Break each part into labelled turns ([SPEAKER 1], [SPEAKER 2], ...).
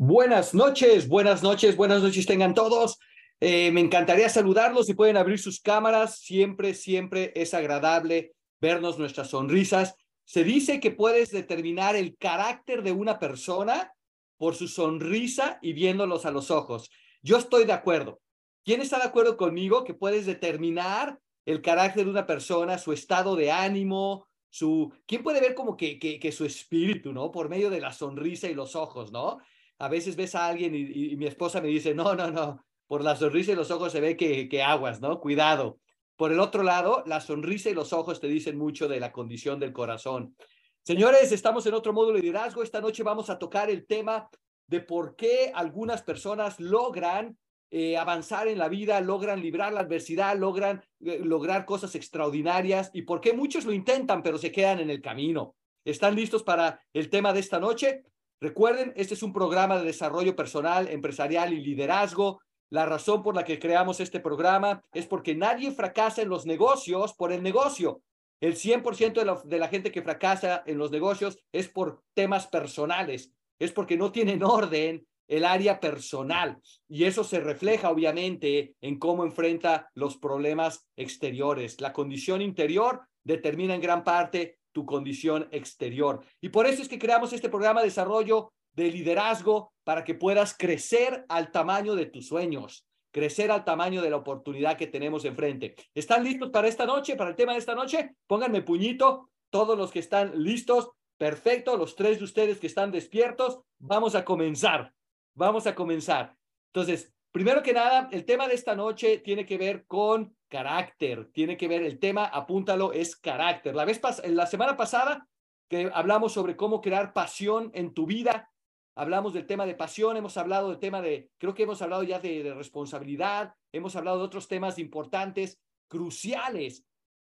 [SPEAKER 1] Buenas noches, buenas noches, buenas noches tengan todos. Eh, me encantaría saludarlos y pueden abrir sus cámaras. Siempre, siempre es agradable vernos nuestras sonrisas. Se dice que puedes determinar el carácter de una persona por su sonrisa y viéndolos a los ojos. Yo estoy de acuerdo. ¿Quién está de acuerdo conmigo que puedes determinar el carácter de una persona, su estado de ánimo, su... ¿Quién puede ver como que, que, que su espíritu, ¿no? Por medio de la sonrisa y los ojos, ¿no? A veces ves a alguien y, mi esposa me dice, no, no, no, por la sonrisa y los ojos se ve que, que aguas, ¿no? Cuidado. Por el otro lado, la sonrisa y los ojos te dicen mucho de la condición del corazón. Señores, estamos en otro módulo de liderazgo. Esta noche vamos a tocar el tema de por qué algunas personas logran eh, avanzar en la vida, logran librar la adversidad, logran eh, lograr cosas extraordinarias y por qué muchos lo intentan pero se quedan en el camino. ¿Están listos para el tema de esta noche? Recuerden, este es un programa de desarrollo personal, empresarial y liderazgo. La razón por la que creamos este programa es porque nadie fracasa en los negocios por el negocio. El 100% de la, de la gente que fracasa en los negocios es por temas personales, es porque no tienen orden el área personal y eso se refleja obviamente en cómo enfrenta los problemas exteriores. La condición interior determina en gran parte tu condición exterior. Y por eso es que creamos este programa de desarrollo de liderazgo para que puedas crecer al tamaño de tus sueños, crecer al tamaño de la oportunidad que tenemos enfrente. ¿Están listos para esta noche, para el tema de esta noche? Pónganme puñito, todos los que están listos. Perfecto, los tres de ustedes que están despiertos, vamos a comenzar. Vamos a comenzar. Entonces, primero que nada, el tema de esta noche tiene que ver con carácter, tiene que ver el tema, apúntalo, es carácter. La vez la semana pasada que hablamos sobre cómo crear pasión en tu vida, hablamos del tema de pasión, hemos hablado del tema de, creo que hemos hablado ya de, responsabilidad, hemos hablado de otros temas importantes, cruciales.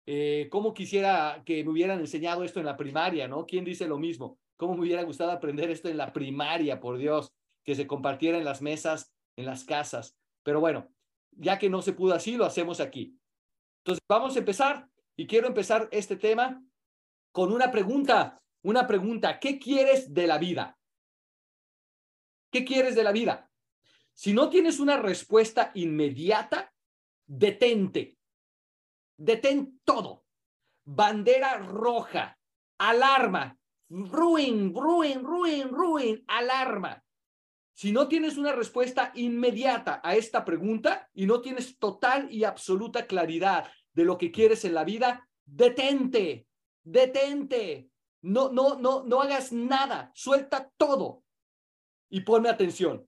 [SPEAKER 1] Eh, ¿Cómo quisiera que me hubieran enseñado esto en la primaria, no? ¿Quién dice lo mismo? ¿Cómo me hubiera gustado aprender esto en la primaria, por Dios? Que se compartiera en las mesas, en las casas. Pero bueno, ya que no se pudo así, lo hacemos aquí. Entonces, vamos a empezar y quiero empezar este tema con una pregunta, una pregunta, ¿qué quieres de la vida? ¿Qué quieres de la vida? Si no tienes una respuesta inmediata, detente. Detén todo. Bandera roja, alarma, ruin, ruin, ruin, ruin, alarma. Si no tienes una respuesta inmediata a esta pregunta y no tienes total y absoluta claridad de lo que quieres en la vida, detente, detente. No, no, no, no hagas nada. Suelta todo y ponme atención.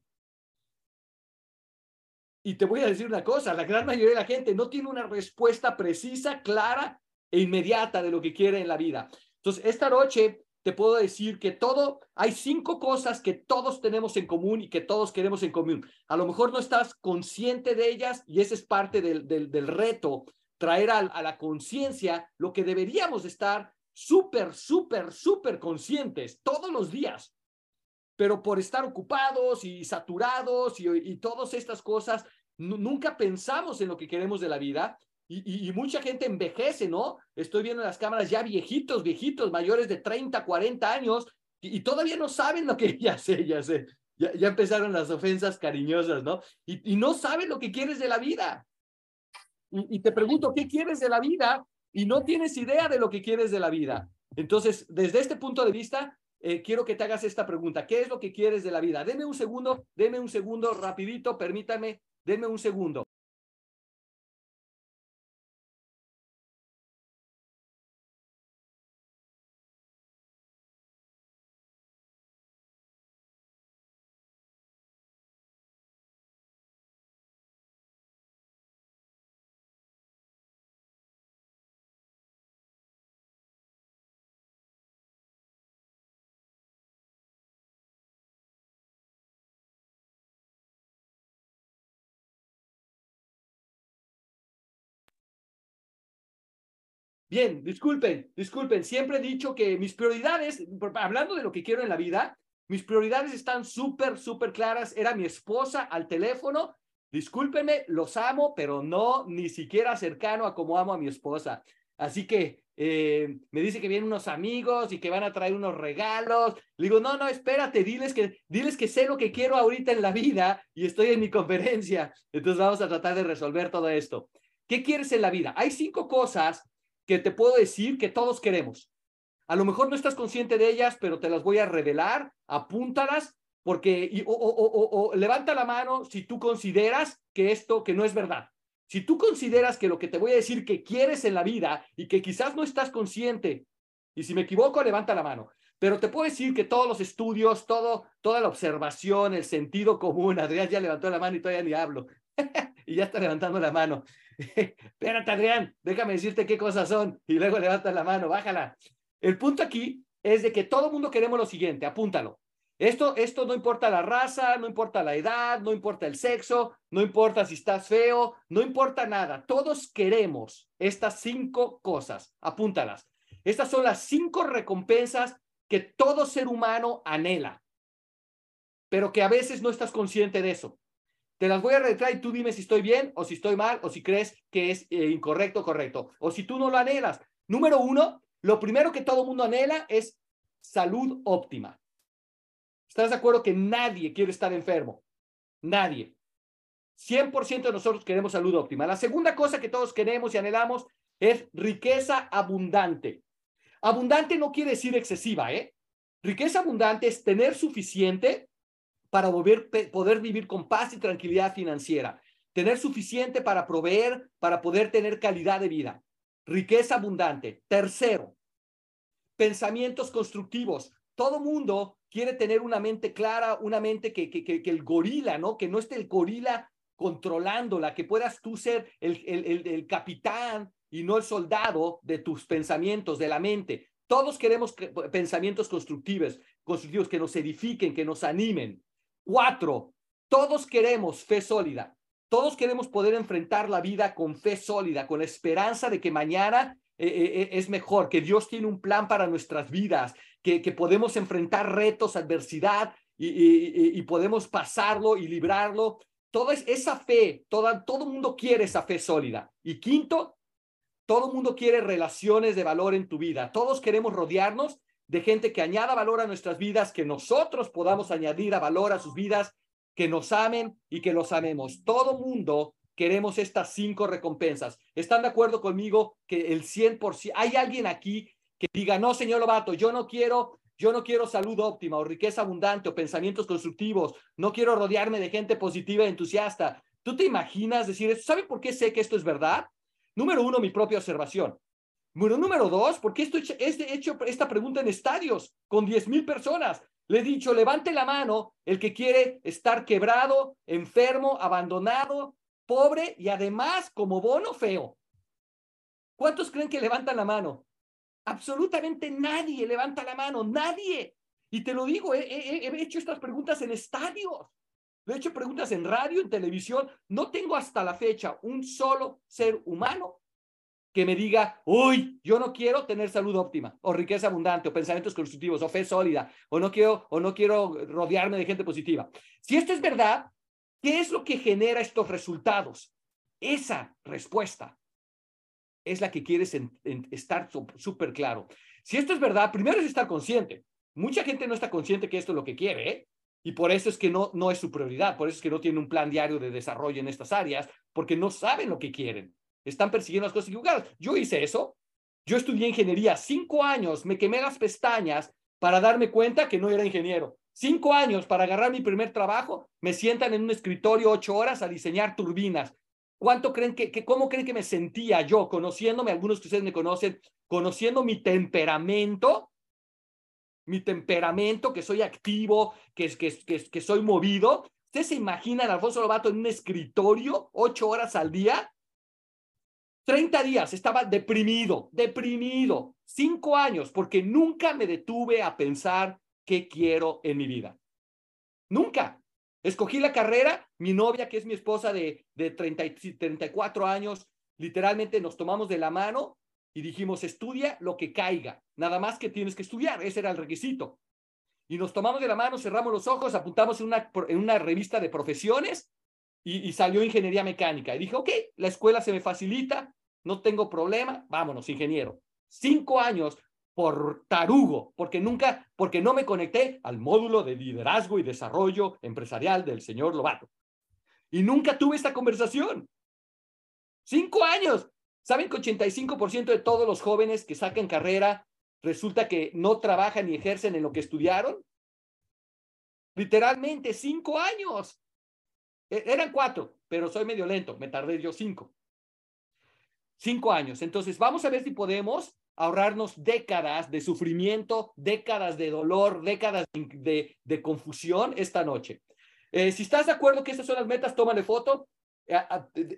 [SPEAKER 1] Y te voy a decir una cosa, la gran mayoría de la gente no tiene una respuesta precisa, clara e inmediata de lo que quiere en la vida. Entonces, esta noche te puedo decir que todo, hay cinco cosas que todos tenemos en común y que todos queremos en común. A lo mejor no estás consciente de ellas y ese es parte del, del, reto, traer a, la conciencia lo que deberíamos estar súper, súper, súper conscientes todos los días. Pero por estar ocupados y saturados y todas estas cosas, nunca pensamos en lo que queremos de la vida y, mucha gente envejece, ¿no? Estoy viendo en las cámaras ya viejitos, viejitos, mayores de 30, 40 años, y, todavía no saben lo que, ya sé, ya sé, ya, empezaron las ofensas cariñosas, ¿no? Y, no saben lo que quieres de la vida. Y, te pregunto, ¿qué quieres de la vida? Y no tienes idea de lo que quieres de la vida. Entonces, desde este punto de vista, eh, quiero que te hagas esta pregunta. ¿Qué es lo que quieres de la vida? Deme un segundo, deme un segundo, rapidito, permítame, denme un segundo. Bien, disculpen, disculpen. Siempre he dicho que mis prioridades, hablando de lo que quiero en la vida, mis prioridades están súper, súper claras. Era mi esposa al teléfono. Discúlpenme, los amo, pero no ni siquiera cercano a como amo a mi esposa. así que eh, me dice que vienen unos amigos y que van a traer unos regalos. Le digo, no, no, espérate, diles que, diles que sé lo que quiero ahorita en la vida y estoy en mi conferencia. Entonces vamos a tratar de resolver todo esto. ¿Qué quieres en la vida? Hay cinco cosas que te puedo decir que todos queremos. A lo mejor no estás consciente de ellas, pero te las voy a revelar, apúntalas, porque o, o, levanta la mano si tú consideras que esto que no es verdad. Si tú consideras que lo que te voy a decir que quieres en la vida y que quizás no estás consciente, y si me equivoco, levanta la mano. Pero te puedo decir que todos los estudios, todo, toda la observación, el sentido común, Adrián ya levantó la mano y todavía ni hablo. y ya está levantando la mano. Espérate, Adrián, déjame decirte qué cosas son. Y luego levanta la mano, bájala. El punto aquí es de que todo el mundo queremos lo siguiente, apúntalo. Esto, esto no importa la raza, no importa la edad, no importa el sexo, no importa si estás feo, no importa nada. Todos queremos estas cinco cosas. Apúntalas. Estas son las cinco recompensas que todo ser humano anhela, pero que a veces no estás consciente de eso. Te las voy a retraer y tú dime si estoy bien o si estoy mal o si crees que es eh, incorrecto o correcto o si tú no lo anhelas. Número uno, lo primero que todo mundo anhela es salud óptima. ¿Estás de acuerdo que nadie quiere estar enfermo? Nadie. 100% de nosotros queremos salud óptima. La segunda cosa que todos queremos y anhelamos es riqueza abundante. Abundante no quiere decir excesiva, ¿eh? Riqueza abundante es tener suficiente para poder vivir con paz y tranquilidad financiera, tener suficiente para proveer, para poder tener calidad de vida. Riqueza abundante. Tercero, pensamientos constructivos. Todo mundo quiere tener una mente clara, una mente que, que, que, el gorila, ¿no? Que no esté el gorila controlándola, que puedas tú ser el, el, el capitán y no el soldado de tus pensamientos, de la mente. Todos queremos pensamientos constructivos, constructivos que nos edifiquen, que nos animen. Cuatro, todos queremos fe sólida. Todos queremos poder enfrentar la vida con fe sólida, con esperanza de que mañana eh, eh, eh, es mejor, que Dios tiene un plan para nuestras vidas, que, que podemos enfrentar retos, adversidad y, podemos pasarlo y librarlo. Toda esa fe, toda, todo mundo quiere esa fe sólida. Y quinto, todo mundo quiere relaciones de valor en tu vida. Todos queremos rodearnos de gente que añada valor a nuestras vidas, que nosotros podamos añadir a valor a sus vidas, que nos amen y que los amemos. Todo mundo queremos estas cinco recompensas. ¿Están de acuerdo conmigo que el 100%, hay alguien aquí que diga, no, señor Lobato, yo no quiero, yo no quiero salud óptima o riqueza abundante o pensamientos constructivos, no quiero rodearme de gente positiva y entusiasta. ¿Tú te imaginas decir eso? ¿Sabe por qué sé que esto es verdad? Número uno, mi propia observación. Bueno, número dos, porque esto he hecho esta pregunta en estadios con 10 mil personas. Le he dicho, levante la mano el que quiere estar quebrado, enfermo, abandonado, pobre y además como bono feo. ¿Cuántos creen que levantan la mano? Absolutamente nadie levanta la mano, nadie. Y te lo digo, he, he hecho estas preguntas en estadios. He hecho preguntas en radio, en televisión. No tengo hasta la fecha un solo ser humano que me diga, uy, yo no quiero tener salud óptima, o riqueza abundante, o pensamientos constructivos, o fe sólida, o no quiero, o no quiero rodearme de gente positiva. Si esto es verdad, ¿qué es lo que genera estos resultados? Esa respuesta es la que quieres estar súper claro. Si esto es verdad, primero es estar consciente. Mucha gente no está consciente que esto es lo que quiere. Y por eso es que no, no es su prioridad, por eso es que no tiene un plan diario de desarrollo en estas áreas, porque no saben lo que quieren. Están persiguiendo las cosas equivocadas. Yo hice eso. Yo estudié ingeniería cinco años, me quemé las pestañas para darme cuenta que no era ingeniero. Cinco años para agarrar mi primer trabajo, me sientan en un escritorio ocho horas a diseñar turbinas. ¿Cuánto creen que, que, cómo creen que me sentía yo, conociéndome, algunos que ustedes me conocen, conociendo mi temperamento, mi temperamento, que soy activo, que, que, que, que soy movido? ¿Ustedes se imaginan a Alfonso Lobato en un escritorio ocho horas al día? 30 días estaba deprimido, deprimido, cinco años, porque nunca me detuve a pensar qué quiero en mi vida. Nunca. Escogí la carrera, mi novia, que es mi esposa de, de 30, 34 años, literalmente nos tomamos de la mano y dijimos, estudia lo que caiga, nada más que tienes que estudiar, ese era el requisito. Y nos tomamos de la mano, cerramos los ojos, apuntamos en una, en una revista de profesiones y, salió ingeniería mecánica. Y dije, ok, la escuela se me facilita, no tengo problema, vámonos, ingeniero. Cinco años por tarugo, porque nunca, porque no me conecté al módulo de liderazgo y desarrollo empresarial del señor Lobato. Y nunca tuve esta conversación. Cinco años. ¿Saben que 85% de todos los jóvenes que sacan carrera resulta que no trabajan ni ejercen en lo que estudiaron? Literalmente cinco años. E, eran cuatro, pero soy medio lento, me tardé yo cinco. Cinco años. Entonces, vamos a ver si podemos ahorrarnos décadas de sufrimiento, décadas de dolor, décadas de, confusión esta noche. Eh, si estás de acuerdo que estas son las metas, tómale foto. Eh,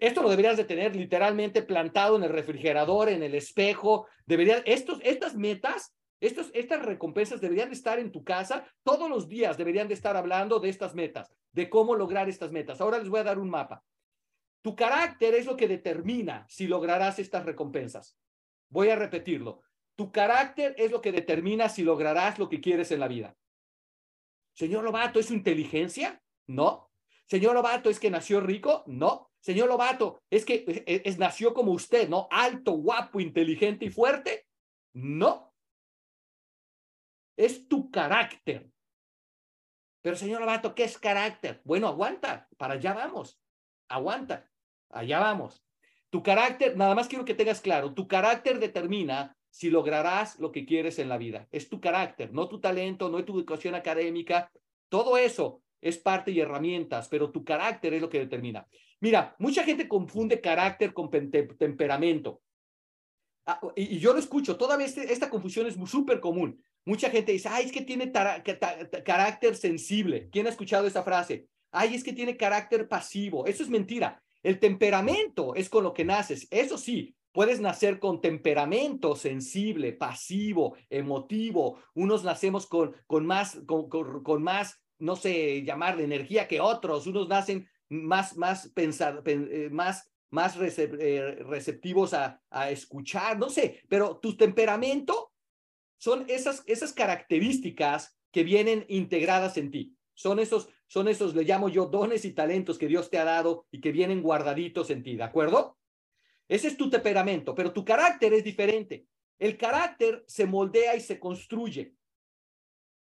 [SPEAKER 1] esto lo deberías de tener literalmente plantado en el refrigerador, en el espejo. Deberías, estos, estas metas, estas recompensas deberían de estar en tu casa. Todos los días deberían de estar hablando de estas metas, de cómo lograr estas metas. Ahora les voy a dar un mapa. Tu carácter es lo que determina si lograrás estas recompensas. Voy a repetirlo. Tu carácter es lo que determina si lograrás lo que quieres en la vida. Señor Lobato, ¿es su inteligencia? No. Señor Lobato, ¿es que nació rico? No. Señor Lobato, ¿es que es, nació como usted, no? Alto, guapo, inteligente y fuerte? No. Es tu carácter. Pero señor Lobato, ¿qué es carácter? Bueno, aguanta, para allá vamos. Aguanta, allá vamos. Tu carácter, nada más quiero que tengas claro, tu carácter determina si lograrás lo que quieres en la vida. Es tu carácter, no tu talento, no tu educación académica. Todo eso es parte y herramientas, pero tu carácter es lo que determina. Mira, mucha gente confunde carácter con temperamento. Ah, y, yo lo escucho, toda vez esta confusión es súper común. Mucha gente dice, ay, es que tiene carácter sensible. ¿Quién ha escuchado esa frase? Ay, es que tiene carácter pasivo. Eso es mentira. El temperamento es con lo que naces. Eso sí, puedes nacer con temperamento sensible, pasivo, emotivo. Unos nacemos con, con más, con, con, más, no sé, llamarle energía que otros. Unos nacen más, más, pensar, eh, más, más eh, receptivos a, a escuchar, no sé, pero tu temperamento son esas, esas características que vienen integradas en ti. Son esos, son esos, le llamo yo, dones y talentos que Dios te ha dado y que vienen guardaditos en ti, ¿de acuerdo? Ese es tu temperamento, pero tu carácter es diferente. El carácter se moldea y se construye.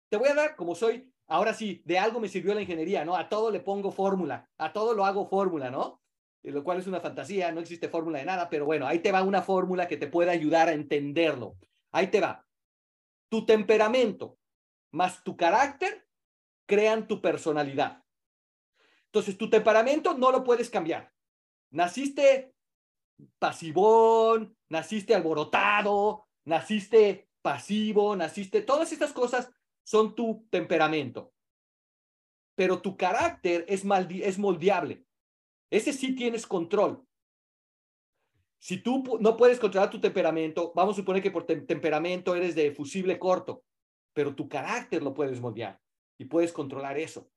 [SPEAKER 1] Te voy a dar, como soy, ahora sí, de algo me sirvió la ingeniería, ¿no? A todo le pongo fórmula, a todo lo hago fórmula, ¿no? Lo cual es una fantasía, no existe fórmula de nada, pero bueno, ahí te va una fórmula que te puede ayudar a entenderlo. Ahí te va. Tu temperamento más tu carácter crean tu personalidad. Entonces, tu temperamento no lo puedes cambiar. Naciste pasivón, naciste alborotado, naciste pasivo, naciste, todas estas cosas son tu temperamento. Pero tu carácter es, es moldeable. Ese sí tienes control. Si tú no puedes controlar tu temperamento, vamos a suponer que por temperamento eres de fusible corto, pero tu carácter lo puedes moldear y puedes controlar eso.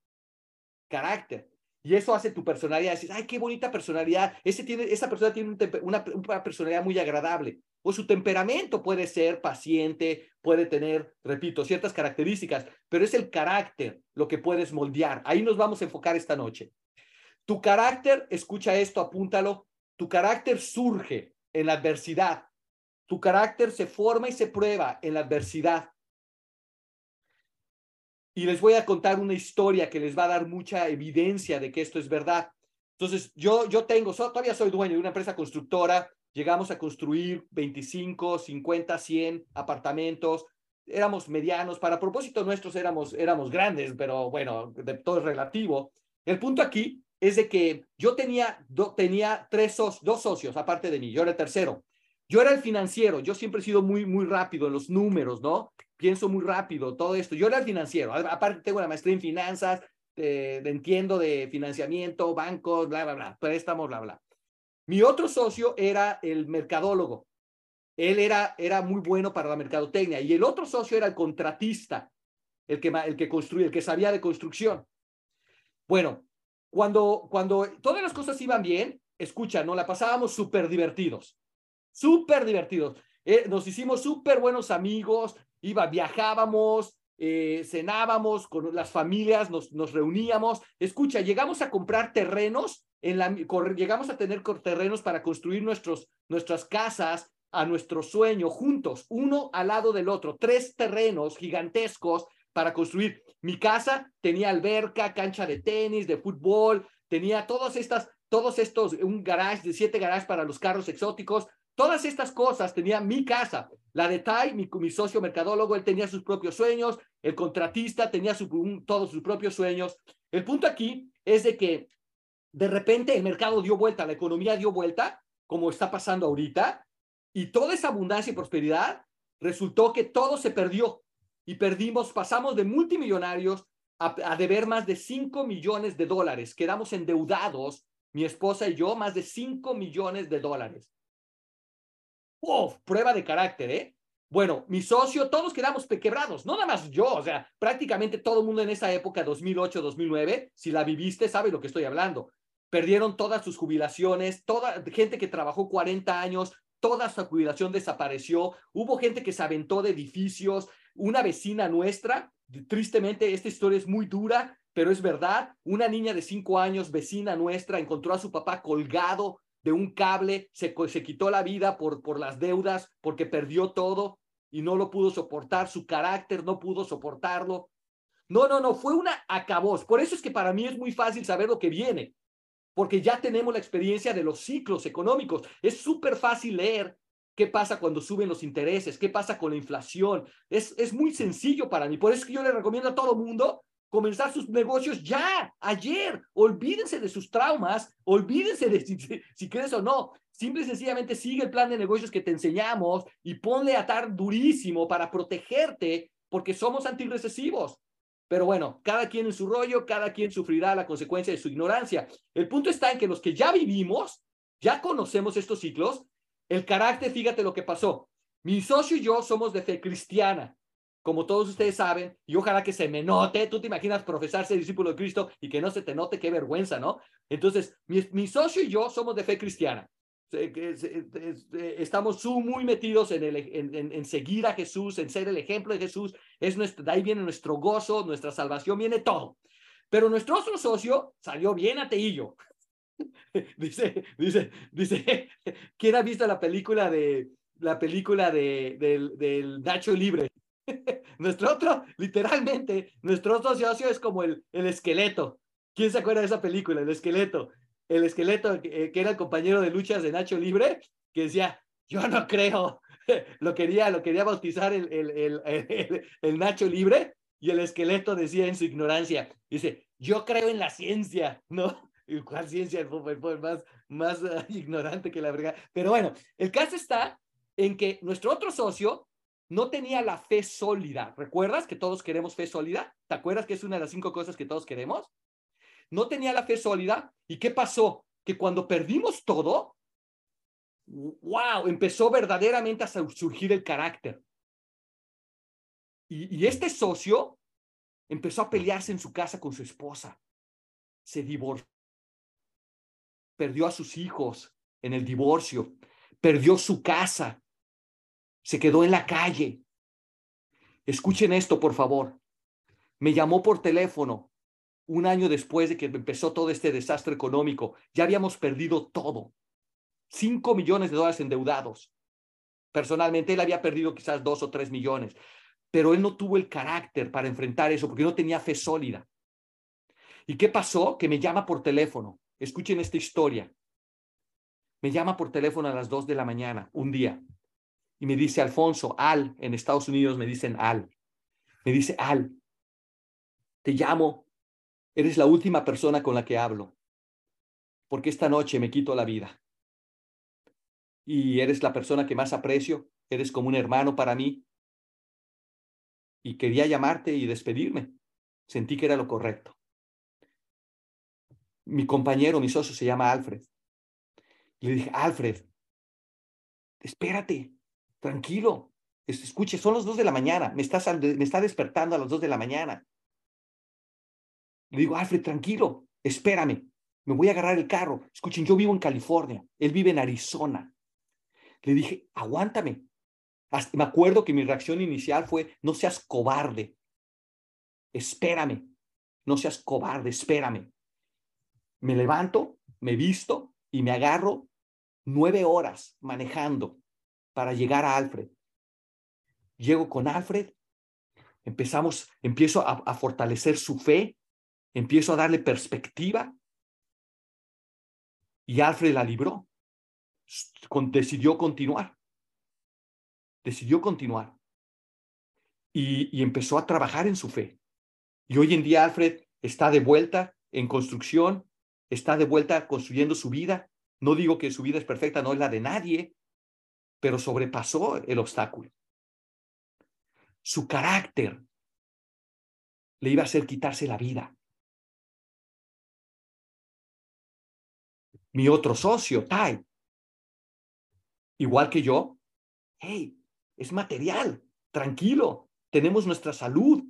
[SPEAKER 1] Carácter. Y eso hace tu personalidad. Decir, ay, qué bonita personalidad. Ese tiene, esa persona tiene una, una personalidad muy agradable. O su temperamento puede ser paciente, puede tener, repito, ciertas características, pero es el carácter lo que puedes moldear. Ahí nos vamos a enfocar esta noche. Tu carácter, escucha esto, apúntalo, tu carácter surge en la adversidad. Tu carácter se forma y se prueba en la adversidad y les voy a contar una historia que les va a dar mucha evidencia de que esto es verdad. Entonces, yo, yo tengo, todavía soy dueño de una empresa constructora, llegamos a construir 25, 50, 100 apartamentos, éramos medianos, para propósito nuestros éramos, éramos grandes, pero bueno, de, todo es relativo. El punto aquí es de que yo tenía, tenía tres dos socios aparte de mí, yo era el tercero. Yo era el financiero, yo siempre he sido muy, muy rápido en los números, ¿no? Pienso muy rápido, todo esto. Yo era el financiero, aparte tengo la maestría en finanzas, de, entiendo de financiamiento, bancos, bla, bla, bla, préstamos, bla, bla. Mi otro socio era el mercadólogo. Él era, era muy bueno para la mercadotecnia y el otro socio era el contratista, el que, el que construía, el que sabía de construcción. Bueno, cuando, cuando todas las cosas iban bien, escucha, no la pasábamos súper divertidos súper divertidos. Eh, nos hicimos súper buenos amigos, iba, viajábamos, eh, cenábamos con las familias, nos, nos reuníamos. Escucha, llegamos a comprar terrenos, en la, llegamos a tener terrenos para construir nuestros, nuestras casas a nuestro sueño juntos, uno al lado del otro, tres terrenos gigantescos para construir. Mi casa tenía alberca, cancha de tenis, de fútbol, tenía todas estas, todos estos, un garage de siete garajes para los carros exóticos, Todas estas cosas tenía mi casa. La de Tai, mi, socio mercadólogo, él tenía sus propios sueños. El contratista tenía todos sus propios sueños. El punto aquí es de que de repente el mercado dio vuelta, la economía dio vuelta, como está pasando ahorita, y toda esa abundancia y prosperidad resultó que todo se perdió y perdimos, pasamos de multimillonarios a, deber más de 5 millones de dólares. Quedamos endeudados, mi esposa y yo, más de 5 millones de dólares. ¡Uf! Prueba de carácter, ¿eh? Bueno, mi socio, todos quedamos quebrados, no nada más yo, o sea, prácticamente todo el mundo en esa época, 2008, 2009, si la viviste, sabe lo que estoy hablando. Perdieron todas sus jubilaciones, toda gente que trabajó 40 años, toda su jubilación desapareció, hubo gente que se aventó de edificios, una vecina nuestra, tristemente esta historia es muy dura, pero es verdad, una niña de 5 años, vecina nuestra, encontró a su papá colgado de un cable, se, se quitó la vida por, por las deudas, porque perdió todo y no lo pudo soportar, su carácter no pudo soportarlo. No, no, no, fue una acabó. Por eso es que para mí es muy fácil saber lo que viene, porque ya tenemos la experiencia de los ciclos económicos. Es súper fácil leer qué pasa cuando suben los intereses, qué pasa con la inflación. Es, es muy sencillo para mí. Por eso es que yo le recomiendo a todo mundo comenzar sus negocios ya, ayer. Olvídense de sus traumas, olvídense de si, si crees o no. Simple y sencillamente sigue el plan de negocios que te enseñamos y ponle a atar durísimo para protegerte, porque somos antirrecesivos. Pero bueno, cada quien en su rollo, cada quien sufrirá la consecuencia de su ignorancia. El punto está en que los que ya vivimos, ya conocemos estos ciclos, el carácter, fíjate lo que pasó. Mi socio y yo somos de fe cristiana como todos ustedes saben, y ojalá que se me note, tú te imaginas profesarse discípulo de Cristo y que no se te note, qué vergüenza, ¿no? Entonces, mi, socio y yo somos de fe cristiana. Estamos muy metidos en, seguir a Jesús, en ser el ejemplo de Jesús. Es nuestro, de ahí viene nuestro gozo, nuestra salvación, viene todo. Pero nuestro otro socio salió bien ateillo. dice, dice, dice, ¿quién ha visto la película de la película de, del, del Nacho Libre? nuestro otro, literalmente, nuestro otro socio es como el, el esqueleto. ¿Quién se acuerda de esa película? El esqueleto. El esqueleto que, era el compañero de luchas de Nacho Libre, que decía, yo no creo. lo quería, lo quería bautizar el, el, el, el, Nacho Libre y el esqueleto decía en su ignorancia, dice, yo creo en la ciencia, ¿no? ¿Cuál ciencia? El más, más uh, ignorante que la verdad. Pero bueno, el caso está en que nuestro otro socio no tenía la fe sólida. ¿Recuerdas que todos queremos fe sólida? ¿Te acuerdas que es una de las cinco cosas que todos queremos? No tenía la fe sólida. ¿Y qué pasó? Que cuando perdimos todo, wow, empezó verdaderamente a surgir el carácter. Y, y este socio empezó a pelearse en su casa con su esposa. Se divorció. Perdió a sus hijos en el divorcio. Perdió su casa se quedó en la calle. Escuchen esto, por favor. Me llamó por teléfono un año después de que empezó todo este desastre económico. Ya habíamos perdido todo. Cinco millones de dólares endeudados. Personalmente, él había perdido quizás dos o tres millones, pero él no tuvo el carácter para enfrentar eso porque no tenía fe sólida. ¿Y qué pasó? Que me llama por teléfono. Escuchen esta historia. Me llama por teléfono a las dos de la mañana, un día y me dice Alfonso, Al, en Estados Unidos me dicen Al. Me dice Al, te llamo, eres la última persona con la que hablo, porque esta noche me quito la vida. Y eres la persona que más aprecio, eres como un hermano para mí. Y quería llamarte y despedirme. Sentí que era lo correcto. Mi compañero, mi socio se llama Alfred. Le dije, Alfred, espérate, tranquilo, escuche, son las dos de la mañana, me, estás, me está despertando a las dos de la mañana. Le digo, Alfred, tranquilo, espérame, me voy a agarrar el carro. Escuchen, yo vivo en California, él vive en Arizona. Le dije, aguántame. me acuerdo que mi reacción inicial fue, no seas cobarde, espérame, no seas cobarde, espérame. Me levanto, me visto y me agarro nueve horas manejando para llegar a Alfred. Llego con Alfred, empezamos, empiezo a, fortalecer su fe, empiezo a darle perspectiva y Alfred la libró. Decidió continuar. Decidió continuar. Y empezó a trabajar en su fe. Y hoy en día Alfred está de vuelta en construcción, está de vuelta construyendo su vida. No digo que su vida es perfecta, no es la de nadie, pero sobrepasó el obstáculo. Su carácter le iba a hacer quitarse la vida. Mi otro socio, Tai, igual que yo, hey, es material, tranquilo, tenemos nuestra salud,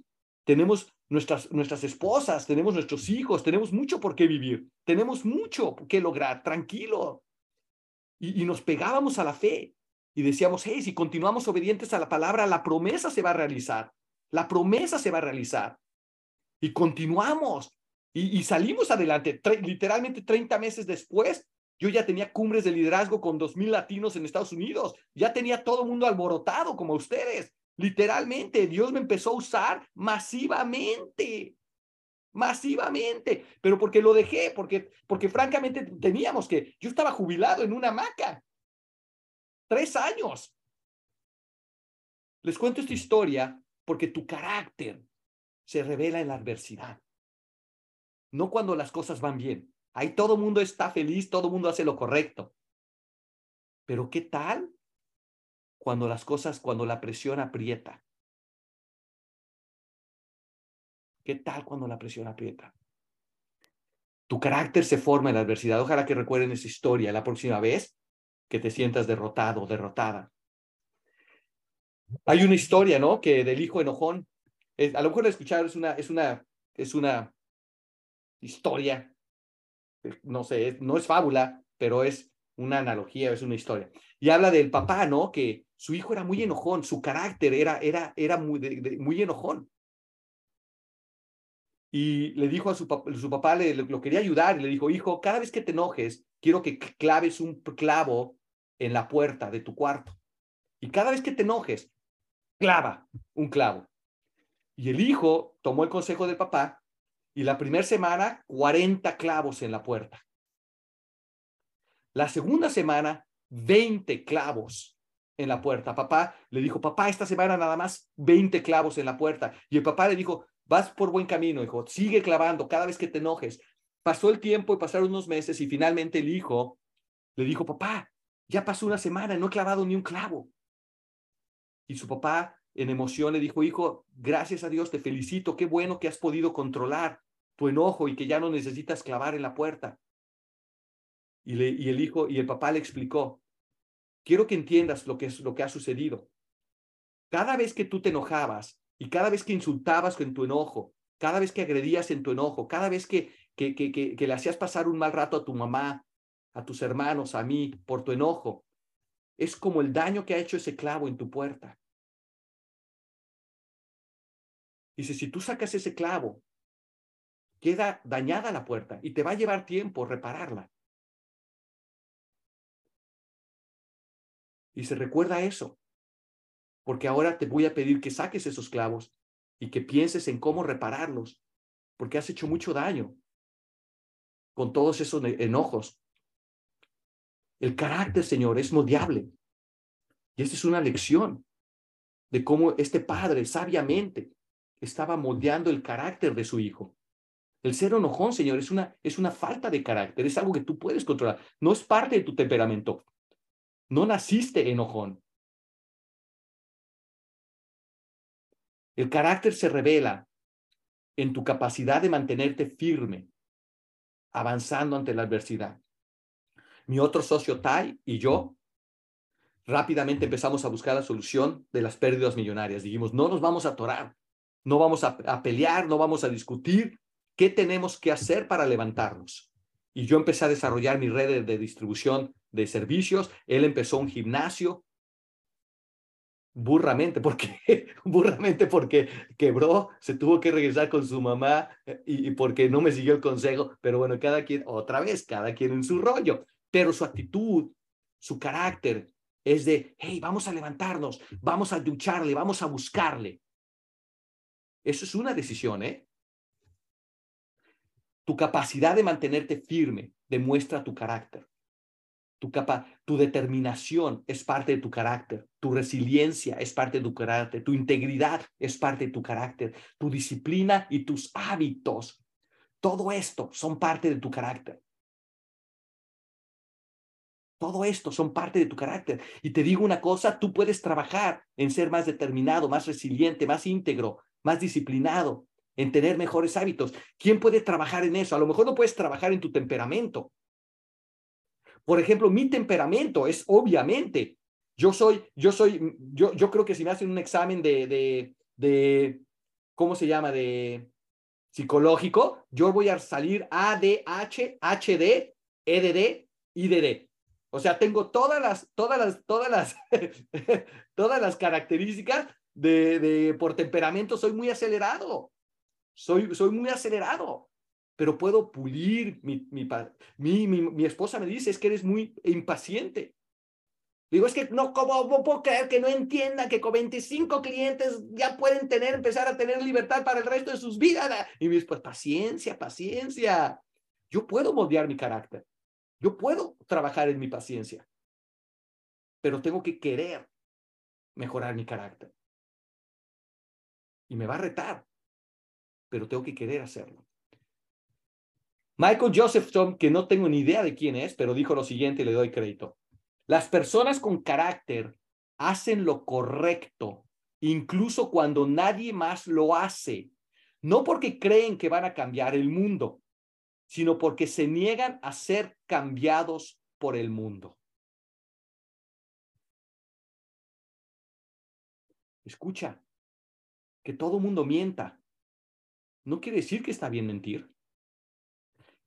[SPEAKER 1] tenemos nuestras, nuestras esposas, tenemos nuestros hijos, tenemos mucho por qué vivir, tenemos mucho qué lograr, tranquilo. Y, y nos pegábamos a la fe y decíamos, hey, si continuamos obedientes a la palabra, la promesa se va a realizar, la promesa se va a realizar. Y continuamos y, salimos adelante. literalmente 30 meses después, yo ya tenía cumbres de liderazgo con 2.000 latinos en Estados Unidos. Ya tenía todo el mundo alborotado como ustedes. Literalmente, Dios me empezó a usar masivamente. Masivamente. Pero porque lo dejé, porque, porque francamente teníamos que, yo estaba jubilado en una hamaca. Tres años. Les cuento esta historia porque tu carácter se revela en la adversidad no cuando las cosas van bien. Ahí todo el mundo está feliz, todo el mundo hace lo correcto. Pero ¿qué tal cuando las cosas, cuando la presión aprieta? ¿Qué tal cuando la presión aprieta? Tu carácter se forma en la adversidad. Ojalá que recuerden esa historia la próxima vez que te sientas derrotado o derrotada. Hay una historia, ¿no? Que del hijo enojón. a lo mejor la escucharon, es una, es una, es una historia, no sé, no es fábula, pero es una analogía, es una historia. Y habla del papá, ¿no? Que su hijo era muy enojón, su carácter era, era, era muy, muy enojón. Y le dijo a su, papá, su papá, le, lo quería ayudar y le dijo, hijo, cada vez que te enojes, quiero que claves un clavo en la puerta de tu cuarto. Y cada vez que te enojes, clava un clavo. Y el hijo tomó el consejo del papá y la primera semana, 40 clavos en la puerta. La segunda semana, 20 clavos en la puerta. Papá le dijo, papá, esta semana nada más 20 clavos en la puerta. Y el papá le dijo, vas por buen camino, hijo, sigue clavando cada vez que te enojes. Pasó el tiempo y pasaron unos meses y finalmente el hijo le dijo, papá, ya pasó una semana, no he clavado ni un clavo. Y su papá en emoción le dijo, hijo, gracias a Dios, te felicito, qué bueno que has podido controlar tu enojo y que ya no necesitas clavar en la puerta. Y, le, y el hijo y el papá le explicó, quiero que entiendas lo que, es, lo que ha sucedido. Cada vez que tú te enojabas y cada vez que insultabas con tu enojo, cada vez que agredías en tu enojo, cada vez que, que, que, que, le hacías pasar un mal rato a tu mamá, a tus hermanos, a mí, por tu enojo, es como el daño que ha hecho ese clavo en tu puerta. Dice, si tú sacas ese clavo queda dañada la puerta y te va a llevar tiempo repararla. Y se recuerda eso, porque ahora te voy a pedir que saques esos clavos y que pienses en cómo repararlos, porque has hecho mucho daño con todos esos enojos. El carácter, Señor, es moldeable. Y esta es una lección de cómo este padre sabiamente estaba moldeando el carácter de su hijo. El ser enojón, Señor, es una, es una falta de carácter, es algo que tú puedes controlar. No es parte de tu temperamento. No naciste enojón. El carácter se revela en tu capacidad de mantenerte firme, avanzando ante la adversidad. Mi otro socio Tai y yo rápidamente empezamos a buscar la solución de las pérdidas millonarias. Dijimos, no nos vamos a atorar, no vamos a, pelear, no vamos a discutir, ¿Qué tenemos que hacer para levantarnos? Y yo empecé a desarrollar mi red de, distribución de servicios. Él empezó un gimnasio. burramente, porque burramente porque quebró, se tuvo que regresar con su mamá eh, y, y, porque no me siguió el consejo, pero bueno, cada quien, otra vez, cada quien en su rollo, pero su actitud, su carácter es de, hey, vamos a levantarnos, vamos a lucharle, vamos a buscarle. Eso es una decisión, ¿eh? Tu capacidad de mantenerte firme demuestra tu carácter. Tu, capa tu determinación es parte de tu carácter, tu resiliencia es parte de tu carácter, tu integridad es parte de tu carácter, tu disciplina y tus hábitos, todo esto son parte de tu carácter. Todo esto son parte de tu carácter. Y te digo una cosa, tú puedes trabajar en ser más determinado, más resiliente, más íntegro, más disciplinado, en tener mejores hábitos. ¿Quién puede trabajar en eso? A lo mejor no puedes trabajar en tu temperamento, por ejemplo, mi temperamento es obviamente, yo soy, yo soy, yo, yo creo que si me hacen un examen de, de, de, ¿cómo se llama? De psicológico, yo voy a salir ADH, HD, EDD, IDD. O sea, tengo todas las, todas las, todas las, todas las características de, de, por temperamento, soy muy acelerado. Soy, soy muy acelerado pero puedo pulir mi, mi, mi, mi, esposa me dice, es que eres muy impaciente. Digo, es que no, ¿cómo puedo creer que no entienda que con 25 clientes ya pueden tener, empezar a tener libertad para el resto de sus vidas? Y me dice, pues paciencia, paciencia. Yo puedo moldear mi carácter. Yo puedo trabajar en mi paciencia. Pero tengo que querer mejorar mi carácter. Y me va a retar, pero tengo que querer hacerlo. Michael Josephson, que no tengo ni idea de quién es, pero dijo lo siguiente y le doy crédito. Las personas con carácter hacen lo correcto, incluso cuando nadie más lo hace, no porque creen que van a cambiar el mundo, sino porque se niegan a ser cambiados por el mundo. Escucha, que todo mundo mienta. No quiere decir que está bien mentir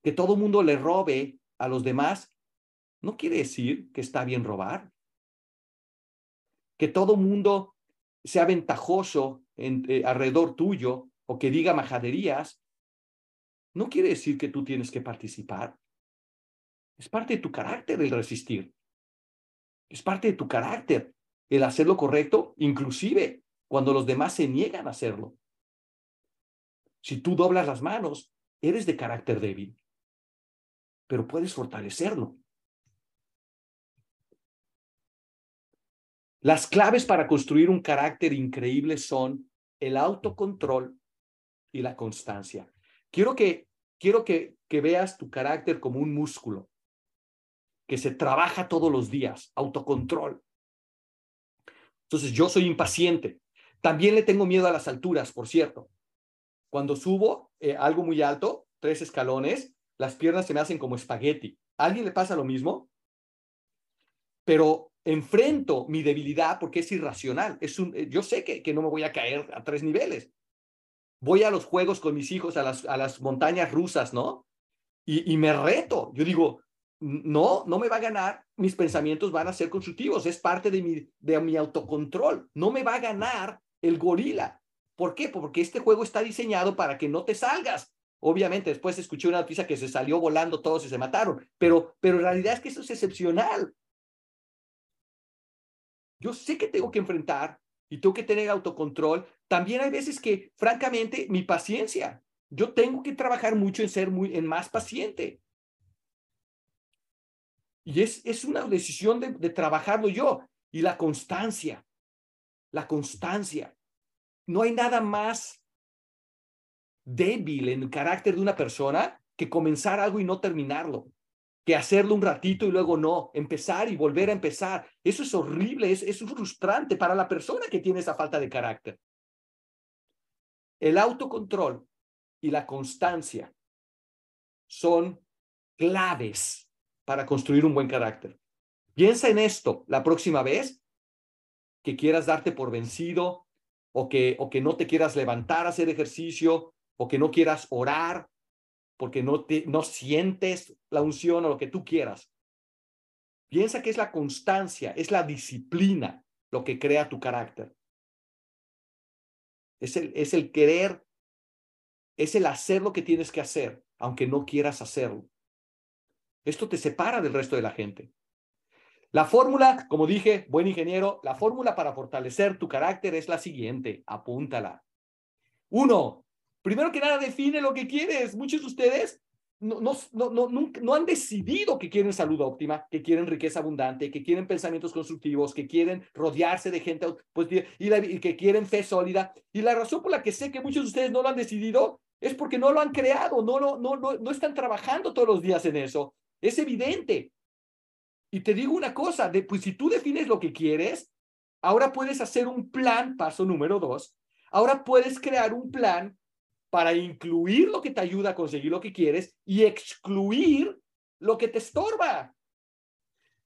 [SPEAKER 1] que todo mundo le robe a los demás, no quiere decir que está bien robar. Que todo mundo sea ventajoso en, eh, alrededor tuyo o que diga majaderías, no quiere decir que tú tienes que participar. Es parte de tu carácter el resistir. Es parte de tu carácter el hacer lo correcto, inclusive cuando los demás se niegan a hacerlo. Si tú doblas las manos, eres de carácter débil pero puedes fortalecerlo. Las claves para construir un carácter increíble son el autocontrol y la constancia. Quiero que, quiero que, que veas tu carácter como un músculo que se trabaja todos los días, autocontrol. Entonces, yo soy impaciente. También le tengo miedo a las alturas, por cierto. Cuando subo eh, algo muy alto, tres escalones, las piernas se me hacen como espagueti. ¿A alguien le pasa lo mismo? Pero enfrento mi debilidad porque es irracional. Es un, yo sé que, que no me voy a caer a tres niveles. Voy a los juegos con mis hijos, a las, a las montañas rusas, ¿no? Y, y me reto. Yo digo, no, no me va a ganar, mis pensamientos van a ser constructivos, es parte de mi, de mi autocontrol, no me va a ganar el gorila. ¿Por qué? Porque este juego está diseñado para que no te salgas, Obviamente, después escuché una noticia que se salió volando todos y se mataron, pero, pero en realidad es que eso es excepcional. Yo sé que tengo que enfrentar y tengo que tener autocontrol. También hay veces que, francamente, mi paciencia, yo tengo que trabajar mucho en ser muy, en más paciente. Y es, es una decisión de, de trabajarlo yo. Y la constancia, la constancia. No hay nada más débil en el carácter de una persona que comenzar algo y no terminarlo, que hacerlo un ratito y luego no, empezar y volver a empezar. Eso es horrible, es, es frustrante para la persona que tiene esa falta de carácter. El autocontrol y la constancia son claves para construir un buen carácter. Piensa en esto la próxima vez que quieras darte por vencido o que, o que no te quieras levantar a hacer ejercicio o que no quieras orar porque no, te, no sientes la unción o lo que tú quieras. Piensa que es la constancia, es la disciplina, lo que crea tu carácter. Es el, es el querer, es el hacer lo que tienes que hacer, aunque no quieras hacerlo. Esto te separa del resto de la gente. La fórmula, como dije, buen ingeniero, la fórmula para fortalecer tu carácter es la siguiente, apúntala. Uno, primero que nada, define lo que quieres. Muchos de ustedes no, no, no, no, han decidido que quieren salud óptima, que quieren riqueza abundante, que quieren pensamientos constructivos, que quieren rodearse de gente positiva y, y que quieren fe sólida. Y la razón por la que sé que muchos de ustedes no lo han decidido es porque no lo han creado, no, no, no, no, no están trabajando todos los días en eso. Es evidente. Y te digo una cosa, de, pues si tú defines lo que quieres, ahora puedes hacer un plan, paso número dos, ahora puedes crear un plan para incluir lo que te ayuda a conseguir lo que quieres y excluir lo que te estorba.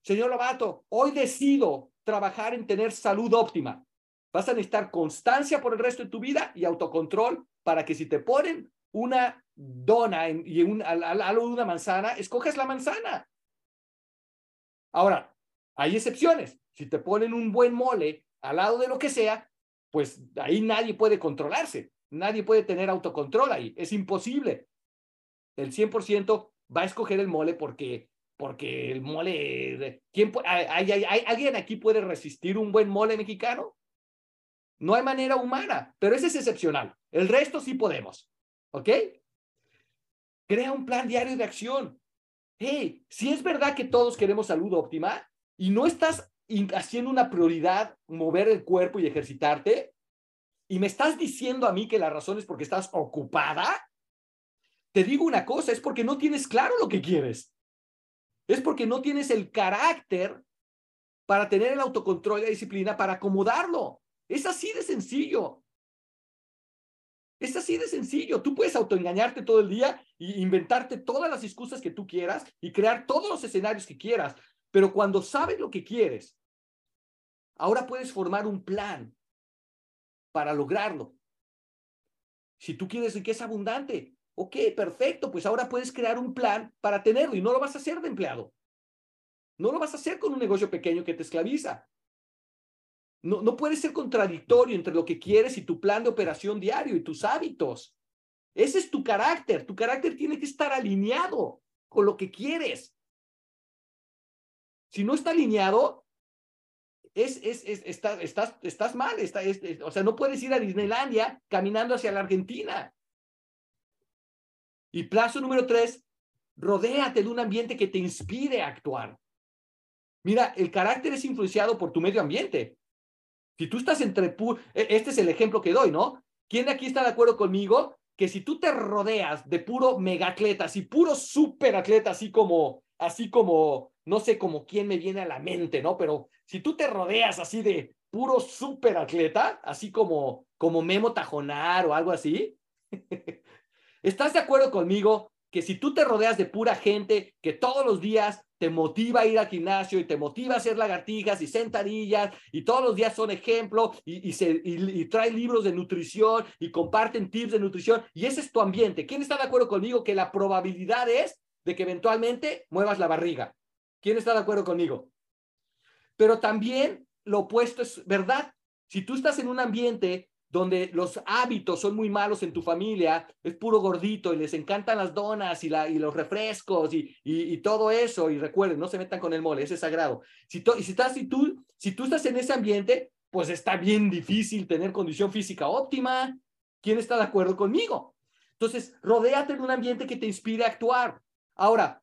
[SPEAKER 1] Señor Lobato, hoy decido trabajar en tener salud óptima. Vas a necesitar constancia por el resto de tu vida y autocontrol para que si te ponen una dona y un, al, una manzana, escoges la manzana. Ahora, hay excepciones. Si te ponen un buen mole al lado de lo que sea, pues ahí nadie puede controlarse. Nadie puede tener autocontrol ahí. Es imposible. El 100% va a escoger el mole porque, porque el mole... ¿quién, hay, ¿Alguien aquí puede resistir un buen mole mexicano? No hay manera humana, pero ese es excepcional. El resto sí podemos. ¿Ok? Crea un plan diario de acción. Hey, si es verdad que todos queremos salud óptima y no estás haciendo una prioridad mover el cuerpo y ejercitarte, y me estás diciendo a mí que la razón es porque estás ocupada, te digo una cosa, es porque no tienes claro lo que quieres. Es porque no tienes el carácter para tener el autocontrol y la disciplina para acomodarlo. Es así de sencillo. Es así de sencillo. Tú puedes autoengañarte todo el día e inventarte todas las excusas que tú quieras y crear todos los escenarios que quieras. Pero cuando sabes lo que quieres, ahora puedes formar un plan para lograrlo. Si tú quieres riqueza abundante, ok, perfecto, pues ahora puedes crear un plan para tenerlo y no lo vas a hacer de empleado. No lo vas a hacer con un negocio pequeño que te esclaviza. No, no puede ser contradictorio entre lo que quieres y tu plan de operación diario y tus hábitos. Ese es tu carácter. Tu carácter tiene que estar alineado con lo que quieres. Si no está alineado, es, es, es estás, estás, estás mal, está, o sea, no puedes ir a Disneylandia caminando hacia la Argentina. Y plazo número tres, rodéate de un ambiente que te inspire a actuar. Mira, el carácter es influenciado por tu medio ambiente. Si tú estás entre... E, este es el ejemplo que doy, ¿no? ¿Quién de aquí está de acuerdo conmigo? Que si tú te rodeas de puro mega atleta, así puro super atleta, así como, así como, no sé, como quién me viene a la mente, ¿no? Pero si tú te rodeas así de puro super atleta, así como, como Memo Tajonar o algo así, ¿estás de acuerdo conmigo que si tú te rodeas de pura gente que todos los días te motiva a ir al gimnasio y te motiva a hacer lagartijas y sentadillas y todos los días son ejemplo y, se, y, traen libros de nutrición y comparten tips de nutrición y ese es tu ambiente. ¿Quién está de acuerdo conmigo que la probabilidad es de que eventualmente muevas la barriga? ¿Quién está de acuerdo conmigo? Pero también lo opuesto es verdad. Si tú estás en un ambiente donde los hábitos son muy malos en tu familia, es puro gordito y les encantan las donas y, la, los refrescos y, todo eso, y recuerden, no se metan con el mole, ese es sagrado. Si, estás, si, tú, estás en ese ambiente, pues está bien difícil tener condición física óptima. ¿Quién está de acuerdo conmigo? Entonces, rodéate de un ambiente que te inspire a actuar. Ahora,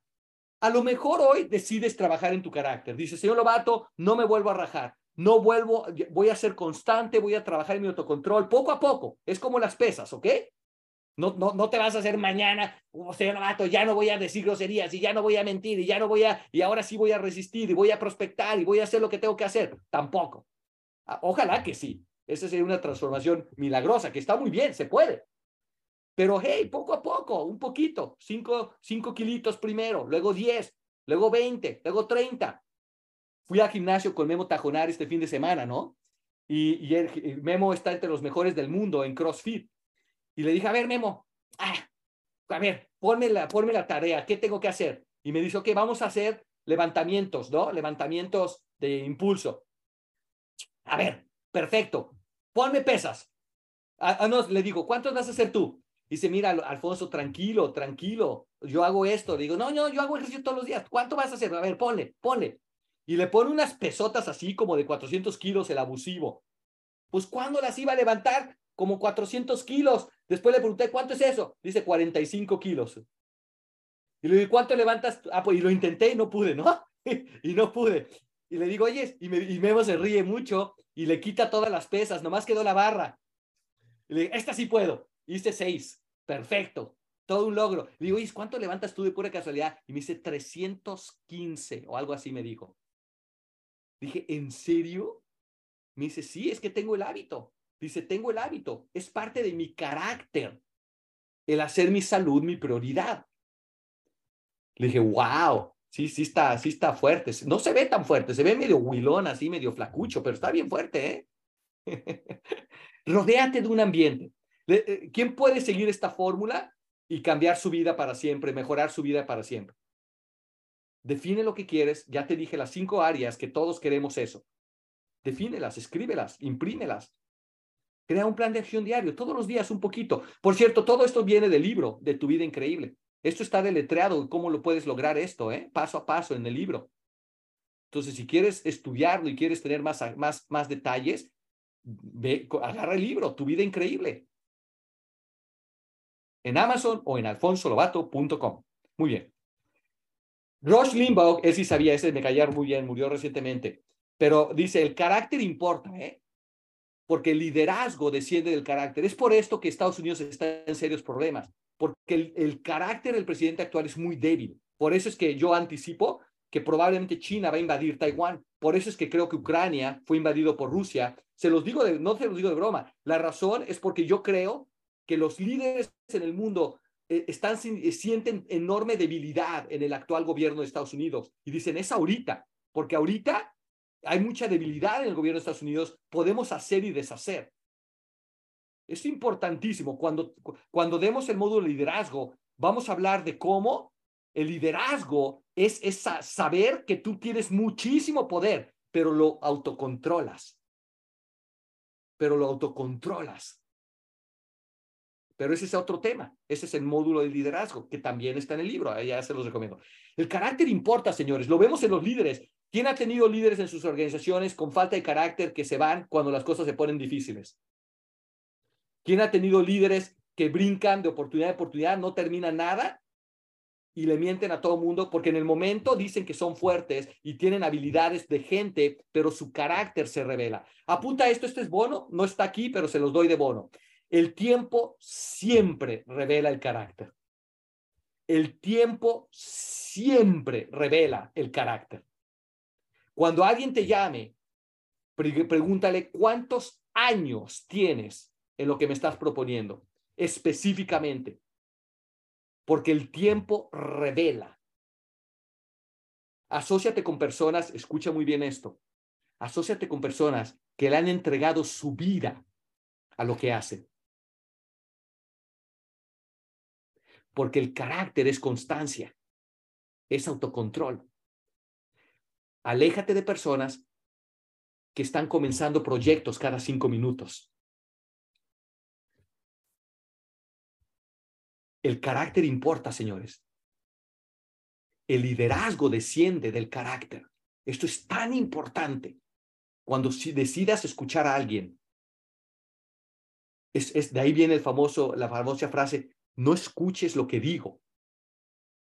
[SPEAKER 1] a lo mejor hoy decides trabajar en tu carácter. Dices, señor Lobato, no me vuelvo a rajar. No vuelvo, voy a ser constante, voy a trabajar en mi autocontrol poco a poco. Es como las pesas, ¿ok? No, no, no te vas a hacer mañana, oh, señor Lobato, ya no voy a decir groserías y ya no voy a mentir y ya no voy a, y ahora sí voy a resistir y voy a prospectar y voy a hacer lo que tengo que hacer. Tampoco. Ah, ojalá que sí. Esa sería una transformación milagrosa, que está muy bien, se puede. Pero hey, poco a poco, un poquito, cinco, cinco kilitos primero, luego diez, luego veinte, luego treinta. Fui al gimnasio con Memo Tajonar este fin de semana, ¿no? Y, el, Memo está entre los mejores del mundo en CrossFit. Y le dije, a ver, Memo, ah, a ver, ponme la, ponme la tarea, ¿qué tengo que hacer? Y me dice, ok, vamos a hacer levantamientos, ¿no? Levantamientos de impulso. A ver, perfecto, ponme pesas. Ah, no, le digo, ¿cuántos vas a hacer tú? Dice, mira, Alfonso, tranquilo, tranquilo, yo hago esto. Le digo, no, no, yo hago ejercicio todos los días. ¿Cuánto vas a hacer? A ver, ponle, ponle. Y le pone unas pesotas así como de 400 kilos el abusivo. Pues, ¿cuándo las iba a levantar? Como 400 kilos. Después le pregunté, ¿cuánto es eso? Dice, 45 kilos. Y le digo, ¿cuánto levantas? Ah, pues, y lo intenté y no pude, ¿no? y no pude. Y le digo, oye, y, me, y Memo se ríe mucho y le quita todas las pesas, nomás quedó la barra. Y le digo, esta sí puedo. Hice seis. Perfecto. Todo un logro. Le digo, ¿cuánto levantas tú de pura casualidad? Y me dice 315 o algo así me dijo. Dije, ¿en serio? Me dice, sí, es que tengo el hábito. Dice, tengo el hábito. Es parte de mi carácter el hacer mi salud mi prioridad. Le dije, wow, sí, sí está, sí está fuerte. No se ve tan fuerte, se ve medio huilón, así, medio flacucho, pero está bien fuerte, ¿eh? Rodéate de un ambiente. Eh, ¿Quién puede seguir esta fórmula y cambiar su vida para siempre, mejorar su vida para siempre? Define lo que quieres. Ya te dije las cinco áreas que todos queremos eso. Defínelas, escríbelas, imprímelas. Crea un plan de acción diario, todos los días un poquito. Por cierto, todo esto viene del libro, de tu vida increíble. Esto está deletreado, ¿cómo lo puedes lograr esto? Eh? Paso a paso en el libro. Entonces, si quieres estudiarlo y quieres tener más, más, más detalles, agarra el libro, Tu vida increíble. En Amazon o en alfonsolobato.com. Muy bien. Rush Limbaugh, él sí sabía, ese me caía muy bien, murió recientemente, pero dice, el carácter importa, ¿eh? Porque el liderazgo desciende del carácter. Es por esto que Estados Unidos está en serios problemas, porque el, carácter del presidente actual es muy débil. Por eso es que yo anticipo que probablemente China va a invadir Taiwán. Por eso es que creo que Ucrania fue invadido por Rusia. Se los digo, de, no se los digo de broma. La razón es porque yo creo que los líderes en el mundo eh, están, eh, sienten enorme debilidad en el actual gobierno de Estados Unidos. Y dicen, es ahorita, porque ahorita hay mucha debilidad en el gobierno de Estados Unidos, podemos hacer y deshacer. Es importantísimo. Cuando, cuando demos el módulo de liderazgo, vamos a hablar de cómo el liderazgo es, es saber que tú tienes muchísimo poder, pero lo autocontrolas. Pero lo autocontrolas. Pero ese es otro tema. Ese es el módulo de liderazgo, que también está en el libro. Ya se los recomiendo. El carácter importa, señores. Lo vemos en los líderes. ¿Quién ha tenido líderes en sus organizaciones con falta de carácter que se van cuando las cosas se ponen difíciles? ¿Quién ha tenido líderes que brincan de oportunidad a oportunidad, no terminan nada y le mienten a todo el mundo porque en el momento dicen que son fuertes y tienen habilidades de gente, pero su carácter se revela? Apunta esto, este es bono, no está aquí, pero se los doy de bono. El tiempo siempre revela el carácter. El tiempo siempre revela el carácter. Cuando alguien te llame, pregúntale cuántos años tienes en lo que me estás proponiendo, específicamente, porque el tiempo revela. Asociate con personas, escucha muy bien esto, asóciate con personas que le han entregado su vida a lo que hacen. Porque el carácter es constancia, es autocontrol. Aléjate de personas que están comenzando proyectos cada cinco minutos. El carácter importa, señores. El liderazgo desciende del carácter. Esto es tan importante. Cuando si decidas escuchar a alguien, es, es, de ahí viene el famoso, la famosa frase, no escuches lo que digo,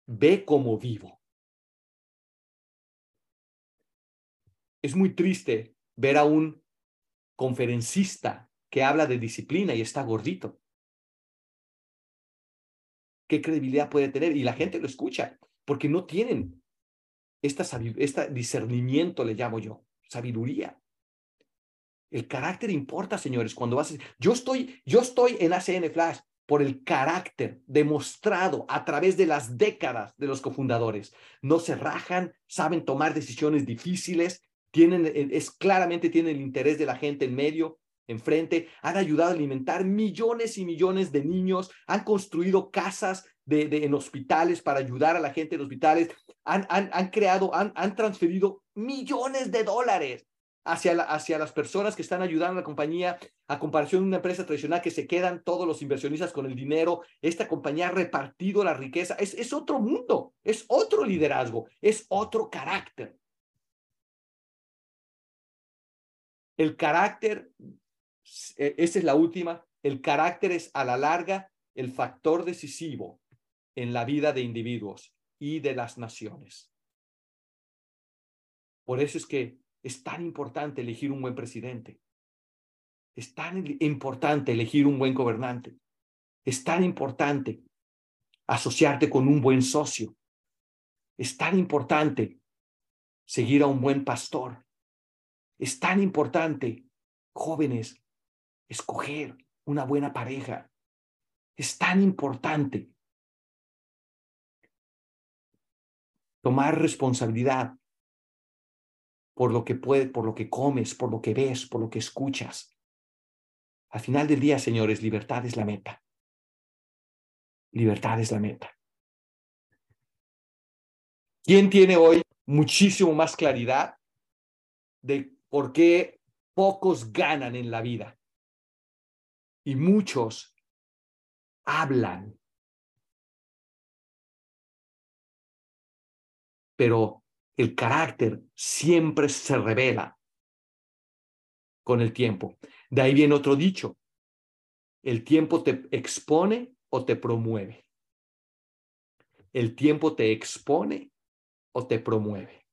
[SPEAKER 1] ve cómo vivo. Es muy triste ver a un conferencista que habla de disciplina y está gordito. ¿Qué credibilidad puede tener? Y la gente lo escucha porque no tienen esta, esta discernimiento, le llamo yo, sabiduría. El carácter importa, señores, cuando vas a... Yo estoy, yo estoy en ACN Flash por el carácter demostrado a través de las décadas de los cofundadores. No se rajan, saben tomar decisiones difíciles, tienen, eh, es claramente tienen el interés de la gente en medio, enfrente, han ayudado a alimentar millones y millones de niños, han construido casas de, en hospitales para ayudar a la gente en hospitales, han, han, han creado, han, han transferido millones de dólares hacia, hacia las personas que están ayudando a la compañía, a comparación de una empresa tradicional que se quedan todos los inversionistas con el dinero. Esta compañía ha repartido la riqueza. Es, es otro mundo, es otro liderazgo, es otro carácter. El carácter, e, esa es la última, el carácter es a la larga el factor decisivo en la vida de individuos y de las naciones. Por eso es que es tan importante elegir un buen presidente. Es tan importante elegir un buen gobernante. Es tan importante asociarte con un buen socio. Es tan importante seguir a un buen pastor. Es tan importante, jóvenes, escoger una buena pareja. Es tan importante tomar responsabilidad por lo que por lo que comes, por lo que ves, por lo que escuchas. Al final del día, señores, libertad es la meta. Libertad es la meta. ¿Quién tiene hoy muchísimo más claridad de por qué pocos ganan en la vida y muchos hablan? Pero el carácter siempre se revela con el tiempo. De ahí viene otro dicho, el tiempo te expone o te promueve. El tiempo te expone o te promueve.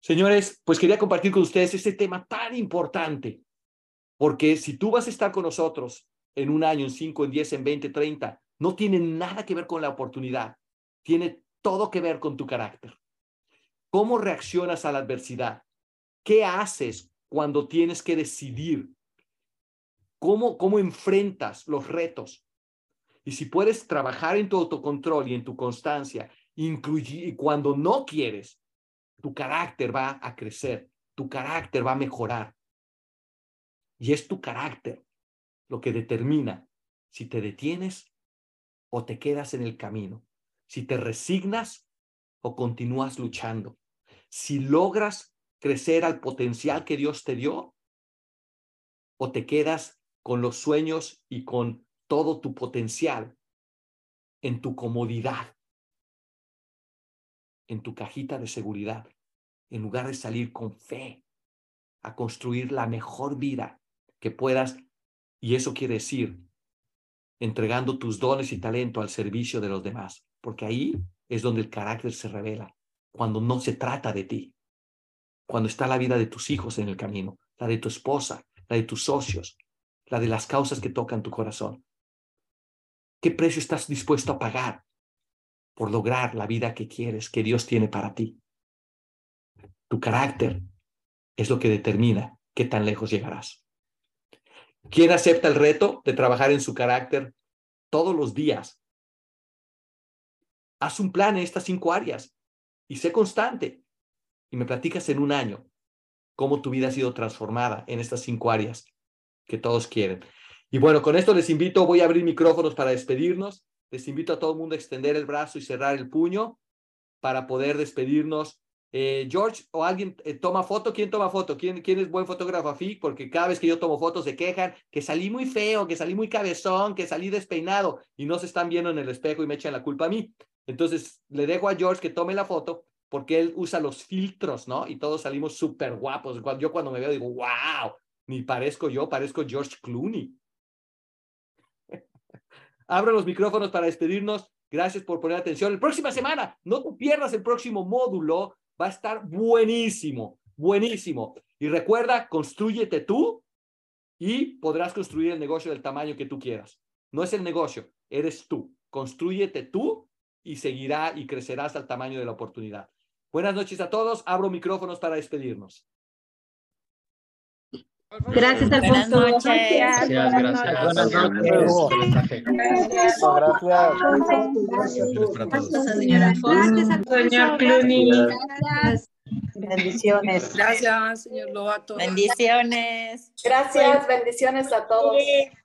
[SPEAKER 1] Señores, pues quería compartir con ustedes este tema tan importante, porque si tú vas a estar con nosotros en un año, en cinco, en diez, en veinte, treinta, no tiene nada que ver con la oportunidad tiene todo que ver con tu carácter. ¿Cómo reaccionas a la adversidad? ¿Qué haces cuando tienes que decidir? ¿Cómo, cómo enfrentas los retos? Y si puedes trabajar en tu autocontrol y en tu constancia, incluye, y cuando no quieres, tu carácter va a crecer, tu carácter va a mejorar. Y es tu carácter lo que determina si te detienes o te quedas en el camino si te resignas o continúas luchando, si logras crecer al potencial que Dios te dio o te quedas con los sueños y con todo tu potencial en tu comodidad, en tu cajita de seguridad, en lugar de salir con fe a construir la mejor vida que puedas. Y eso quiere decir entregando tus dones y talento al servicio de los demás porque ahí es donde el carácter se revela, cuando no se trata de ti, cuando está la vida de tus hijos en el camino, la de tu esposa, la de tus socios, la de las causas que tocan tu corazón. ¿Qué precio estás dispuesto a pagar por lograr la vida que quieres, que Dios tiene para ti? Tu carácter es lo que determina qué tan lejos llegarás. ¿Quién acepta el reto de trabajar en su carácter todos los días haz un plan en estas cinco áreas y sé constante. Y me platicas en un año cómo tu vida ha sido transformada en estas cinco áreas que todos quieren. Y bueno, con esto les invito, voy a abrir micrófonos para despedirnos. Les invito a todo el mundo a extender el brazo y cerrar el puño para poder despedirnos. Eh, George o alguien eh, toma foto, ¿quién toma foto? ¿Quién, ¿Quién es buen fotógrafo aquí? Porque cada vez que yo tomo fotos se quejan que salí muy feo, que salí muy cabezón, que salí despeinado y no se están viendo en el espejo y me echan la culpa a mí. Entonces le dejo a George que tome la foto porque él usa los filtros, ¿no? Y todos salimos súper guapos. Yo cuando me veo digo, wow, ni parezco yo, parezco George Clooney. Abro los micrófonos para despedirnos. Gracias por poner atención. La próxima semana, no te pierdas el próximo módulo. Va a estar buenísimo, buenísimo. Y recuerda, construyete tú y podrás construir el negocio del tamaño que tú quieras. No es el negocio, eres tú. Construyete tú y seguirá y crecerá hasta el tamaño de la oportunidad. Buenas noches a todos. Abro micrófonos para despedirnos.
[SPEAKER 2] Gracias, Alfonso.
[SPEAKER 3] Buenas noches.
[SPEAKER 4] Gracias, gracias. Buenas noches.
[SPEAKER 2] Gracias,
[SPEAKER 5] Clooney.
[SPEAKER 2] Gracias.
[SPEAKER 6] Bendiciones.
[SPEAKER 5] Gracias, señor Lobato.
[SPEAKER 3] Bendiciones.
[SPEAKER 7] Gracias, bendiciones a todos.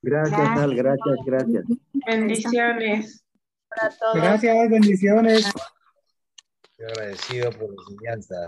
[SPEAKER 8] Gracias, Al, gracias, gracias.
[SPEAKER 5] Bendiciones.
[SPEAKER 6] Para todos.
[SPEAKER 9] Gracias, bendiciones.
[SPEAKER 10] Estoy agradecido por la enseñanza.